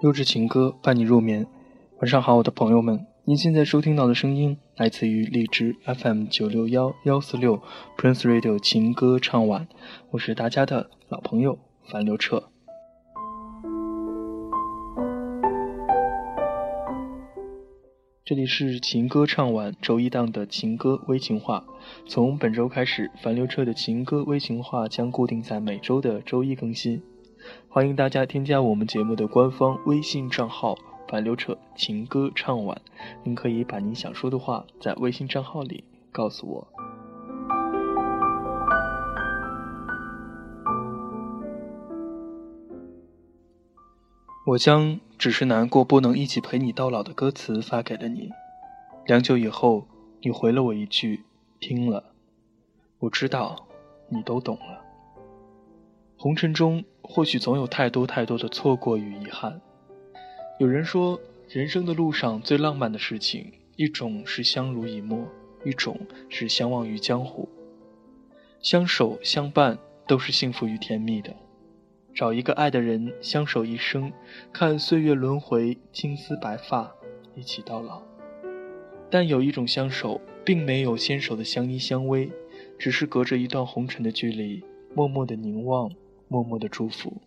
优质情歌伴你入眠。晚上好，我的朋友们，您现在收听到的声音来自于荔枝 FM 九六幺幺四六 Prince Radio 情歌唱晚，我是大家的老朋友樊刘彻。这里是情歌唱晚周一档的情歌微情话。从本周开始，樊刘彻的情歌微情话将固定在每周的周一更新。欢迎大家添加我们节目的官方微信账号“樊刘彻情歌唱晚”，您可以把您想说的话在微信账号里告诉我。我将。只是难过，不能一起陪你到老的歌词发给了你。良久以后，你回了我一句：“听了。”我知道，你都懂了。红尘中，或许总有太多太多的错过与遗憾。有人说，人生的路上最浪漫的事情，一种是相濡以沫，一种是相忘于江湖。相守相伴，都是幸福与甜蜜的。找一个爱的人，相守一生，看岁月轮回，青丝白发，一起到老。但有一种相守，并没有牵手的相依相偎，只是隔着一段红尘的距离，默默的凝望，默默的祝福。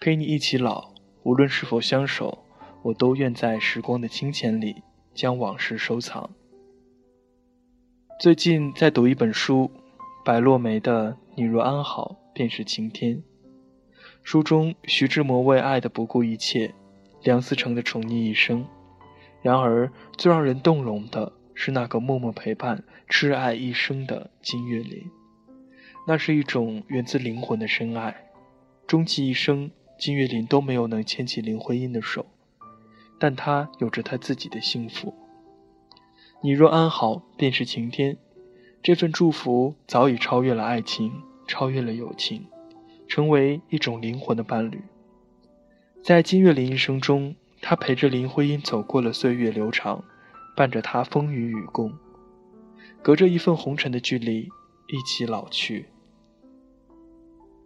陪你一起老，无论是否相守，我都愿在时光的清浅里，将往事收藏。最近在读一本书，白落梅的《你若安好，便是晴天》。书中，徐志摩为爱的不顾一切，梁思成的宠溺一生。然而，最让人动容的是那个默默陪伴、痴爱一生的金岳霖。那是一种源自灵魂的深爱。终其一生，金岳霖都没有能牵起林徽因的手，但他有着他自己的幸福。你若安好，便是晴天。这份祝福早已超越了爱情，超越了友情。成为一种灵魂的伴侣，在金岳霖一生中，他陪着林徽因走过了岁月流长，伴着她风雨与共，隔着一份红尘的距离，一起老去。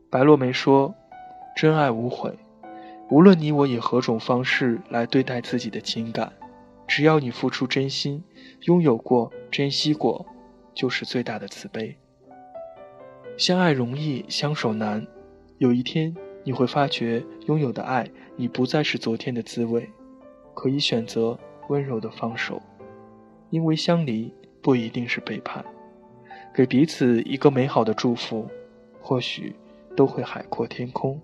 白落梅说：“真爱无悔，无论你我以何种方式来对待自己的情感，只要你付出真心，拥有过，珍惜过，就是最大的慈悲。相爱容易，相守难。”有一天，你会发觉，拥有的爱，你不再是昨天的滋味，可以选择温柔的放手，因为相离不一定是背叛，给彼此一个美好的祝福，或许都会海阔天空。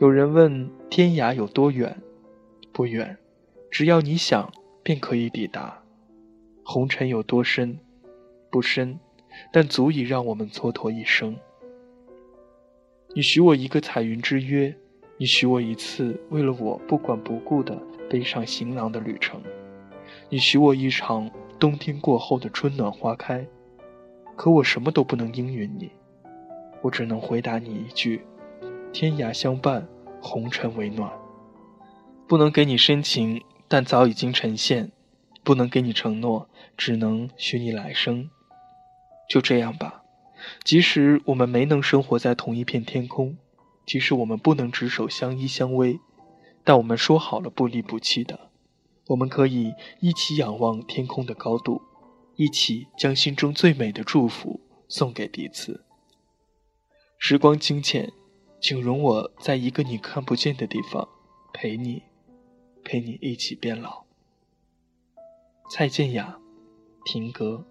有人问：天涯有多远？不远，只要你想，便可以抵达。红尘有多深？不深，但足以让我们蹉跎一生。你许我一个彩云之约，你许我一次为了我不管不顾的背上行囊的旅程，你许我一场冬天过后的春暖花开，可我什么都不能应允你，我只能回答你一句：天涯相伴，红尘为暖。不能给你深情，但早已经呈现；不能给你承诺，只能许你来生。就这样吧。即使我们没能生活在同一片天空，即使我们不能执手相依相偎，但我们说好了不离不弃的。我们可以一起仰望天空的高度，一起将心中最美的祝福送给彼此。时光清浅，请容我在一个你看不见的地方陪你，陪你一起变老。蔡健雅，停格。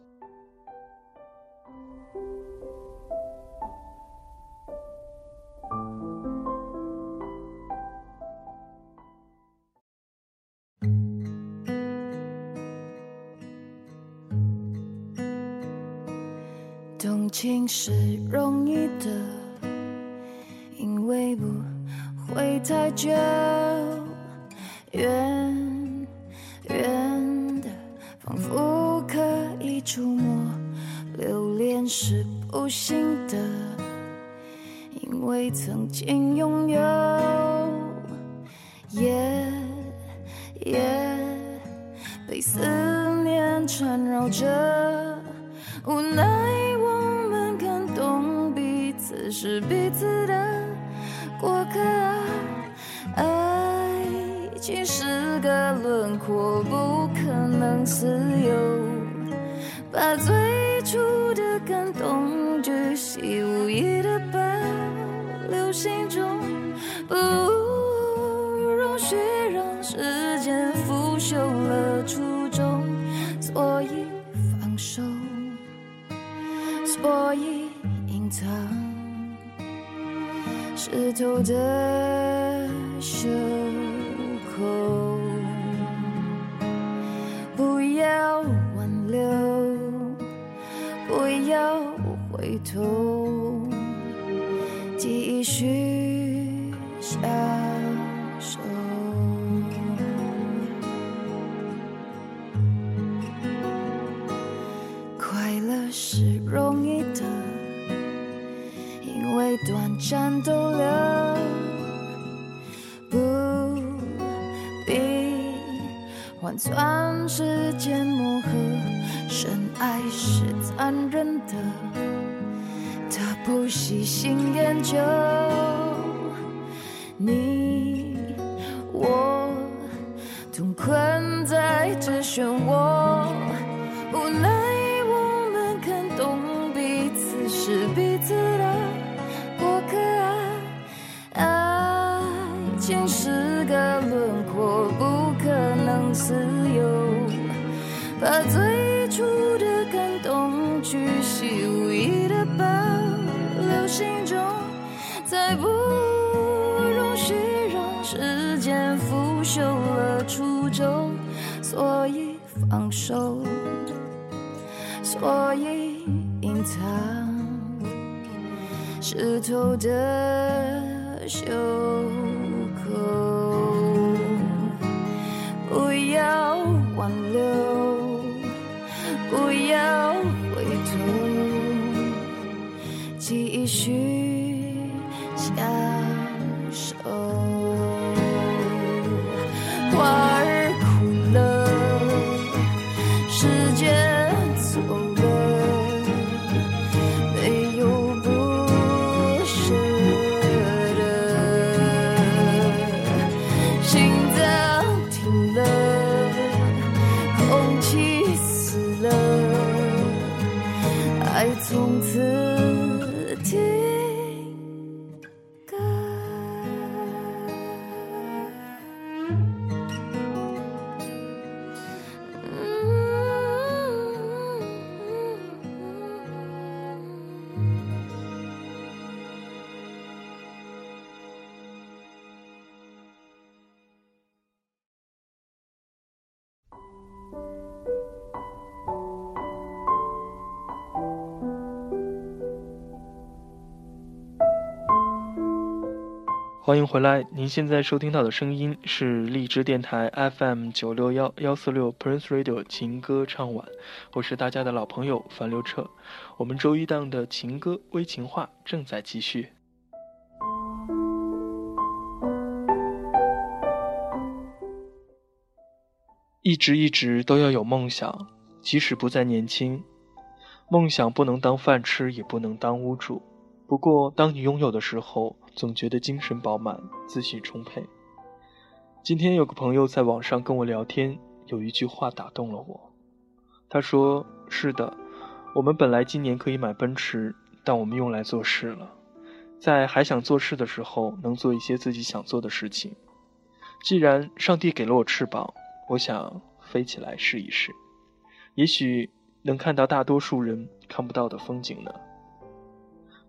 情是容易的，因为不会太久。远远的，仿佛可以触摸。留恋是不幸的，因为曾经拥有。夜夜被思念缠绕着，无奈。是彼此的过客爱。情是个轮廓，不可能自由。把最初的感动巨细无意的保留心中，湿透的袖口，不要挽留，不要回头，继续享受。快乐是容易的，因为短暂都换算时间磨合。深爱是残忍的，他不喜新厌旧。你我同困在这漩涡，把最初的感动巨细无遗的保留心中，再不容许让时间腐朽了初衷，所以放手，所以隐藏湿透的袖口，不要挽留。不要回头，继续相守。欢迎回来，您现在收听到的声音是荔枝电台 FM 九六幺幺四六 Prince Radio 情歌唱晚，我是大家的老朋友樊刘彻。我们周一档的情歌微情话正在继续。一直一直都要有梦想，即使不再年轻。梦想不能当饭吃，也不能当屋住。不过，当你拥有的时候，总觉得精神饱满，自信充沛。今天有个朋友在网上跟我聊天，有一句话打动了我。他说：“是的，我们本来今年可以买奔驰，但我们用来做事了。在还想做事的时候，能做一些自己想做的事情。既然上帝给了我翅膀，我想飞起来试一试，也许能看到大多数人看不到的风景呢。”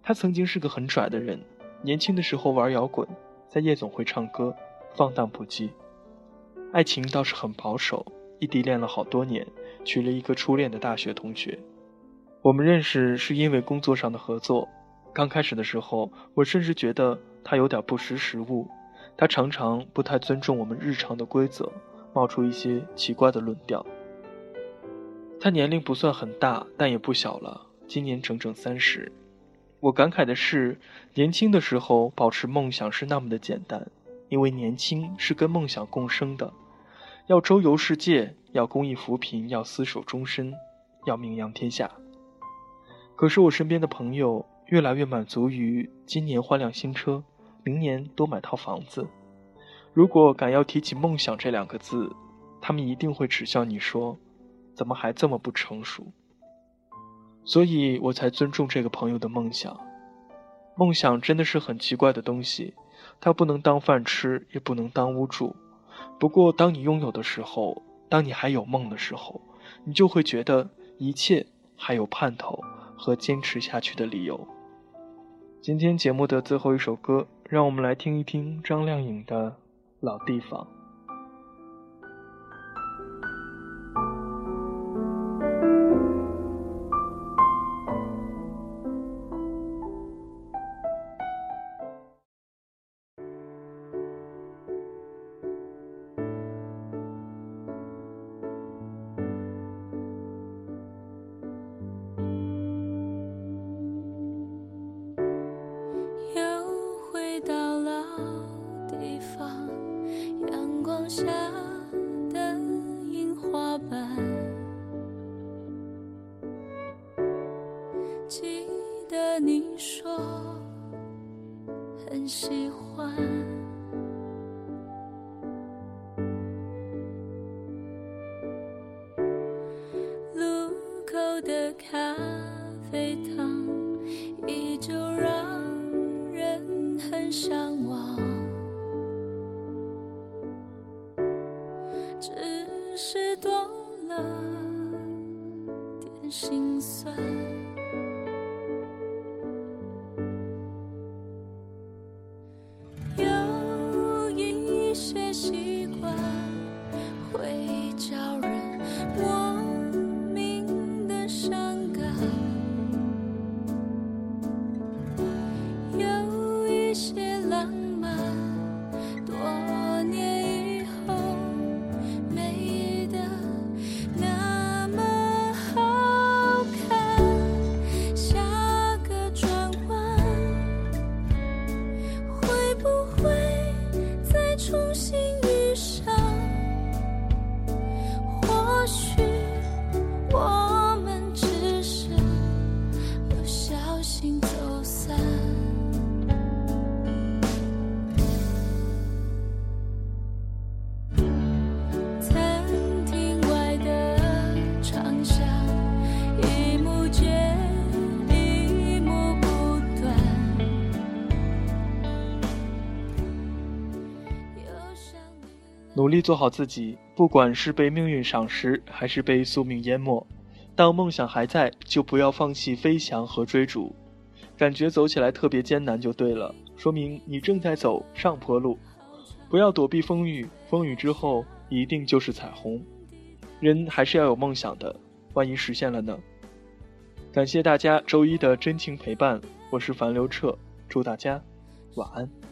他曾经是个很拽的人，年轻的时候玩摇滚，在夜总会唱歌，放荡不羁。爱情倒是很保守，异地恋了好多年，娶了一个初恋的大学同学。我们认识是因为工作上的合作。刚开始的时候，我甚至觉得他有点不识时务，他常常不太尊重我们日常的规则，冒出一些奇怪的论调。他年龄不算很大，但也不小了，今年整整三十。我感慨的是，年轻的时候保持梦想是那么的简单，因为年轻是跟梦想共生的。要周游世界，要公益扶贫，要厮守终身，要名扬天下。可是我身边的朋友越来越满足于今年换辆新车，明年多买套房子。如果敢要提起梦想这两个字，他们一定会耻笑你说：“怎么还这么不成熟？”所以我才尊重这个朋友的梦想。梦想真的是很奇怪的东西，它不能当饭吃，也不能当屋住。不过，当你拥有的时候，当你还有梦的时候，你就会觉得一切还有盼头和坚持下去的理由。今天节目的最后一首歌，让我们来听一听张靓颖的《老地方》。下的樱花瓣记得你说很喜欢。路口的咖啡糖努力做好自己，不管是被命运赏识，还是被宿命淹没。当梦想还在，就不要放弃飞翔和追逐。感觉走起来特别艰难，就对了，说明你正在走上坡路。不要躲避风雨，风雨之后一定就是彩虹。人还是要有梦想的，万一实现了呢？感谢大家周一的真情陪伴，我是樊刘彻，祝大家晚安。